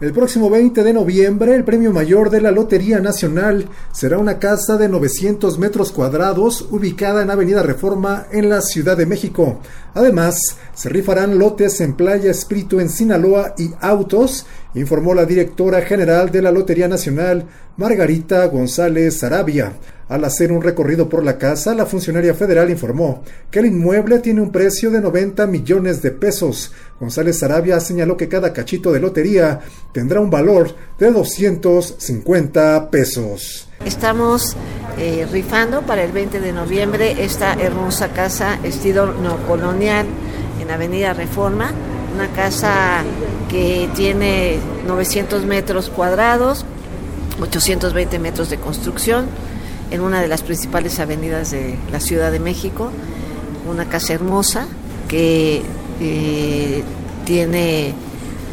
El próximo 20 de noviembre, el premio mayor de la Lotería Nacional será una casa de 900 metros cuadrados ubicada en Avenida Reforma en la Ciudad de México. Además, se rifarán lotes en Playa Espíritu en Sinaloa y autos, informó la directora general de la Lotería Nacional, Margarita González Arabia. Al hacer un recorrido por la casa, la funcionaria federal informó que el inmueble tiene un precio de 90 millones de pesos. González Arabia señaló que cada cachito de lotería tendrá un valor de 250 pesos. Estamos eh, rifando para el 20 de noviembre esta hermosa casa estilo neocolonial en Avenida Reforma, una casa que tiene 900 metros cuadrados, 820 metros de construcción en una de las principales avenidas de la Ciudad de México, una casa hermosa que eh, tiene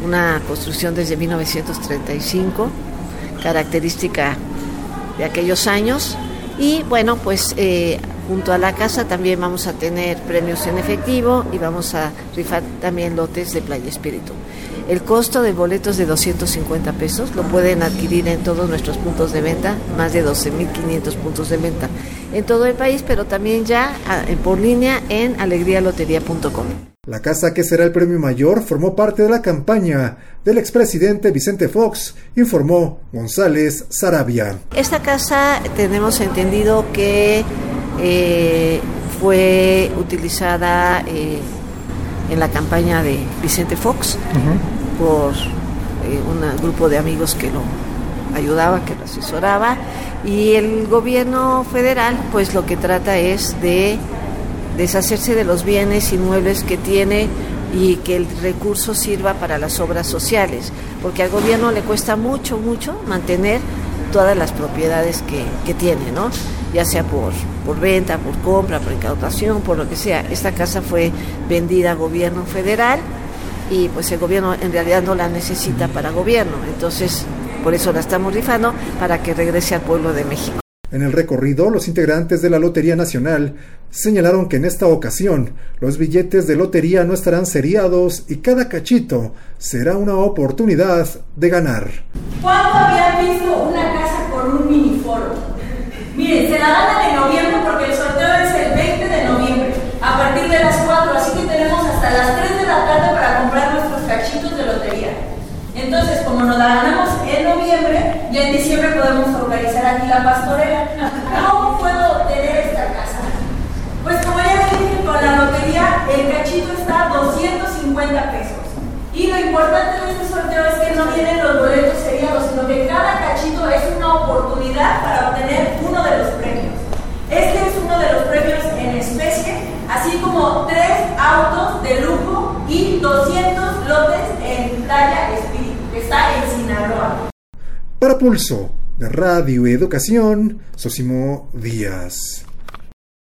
una construcción desde 1935, característica de aquellos años. Y bueno, pues eh, junto a la casa también vamos a tener premios en efectivo y vamos a rifar también lotes de Playa Espíritu. El costo del boleto es de 250 pesos, lo pueden adquirir en todos nuestros puntos de venta, más de 12.500 puntos de venta en todo el país, pero también ya por línea en alegrialotería.com. La casa que será el premio mayor formó parte de la campaña del expresidente Vicente Fox, informó González Sarabia. Esta casa tenemos entendido que eh, fue utilizada eh, en la campaña de Vicente Fox por eh, un grupo de amigos que lo ayudaba, que lo asesoraba, y el gobierno federal pues lo que trata es de deshacerse de los bienes inmuebles que tiene y que el recurso sirva para las obras sociales, porque al gobierno le cuesta mucho, mucho mantener todas las propiedades que, que tiene, ¿no? Ya sea por, por venta, por compra, por incautación, por lo que sea. Esta casa fue vendida a gobierno federal y pues el gobierno en realidad no la necesita para gobierno. Entonces, por eso la estamos rifando para que regrese al pueblo de México. En el recorrido, los integrantes de la Lotería Nacional señalaron que en esta ocasión los billetes de lotería no estarán seriados y cada cachito será una oportunidad de ganar. ¿Cuándo habían visto una casa con un miniforo? Miren, se la dan en noviembre porque el sorteo es el 20 de noviembre, a partir de las 4, así que tenemos hasta las 3 de la tarde para comprar nuestros cachitos de lotería. Entonces, como nos la ganamos en noviembre, ya en diciembre podemos organizar aquí la pastorela. ¿Cómo puedo obtener esta casa? Pues como ya les dije, con la lotería el cachito está a 250 pesos. Y lo importante de este sorteo es que no vienen los boletos seriados, sino que cada cachito es una oportunidad para obtener uno de los premios. Este es uno de los premios en especie, así como tres autos de lujo y 200 lotes en talla espíritu, que está en Sinaloa. Para Pulso de Radio Educación, Sosimo Díaz.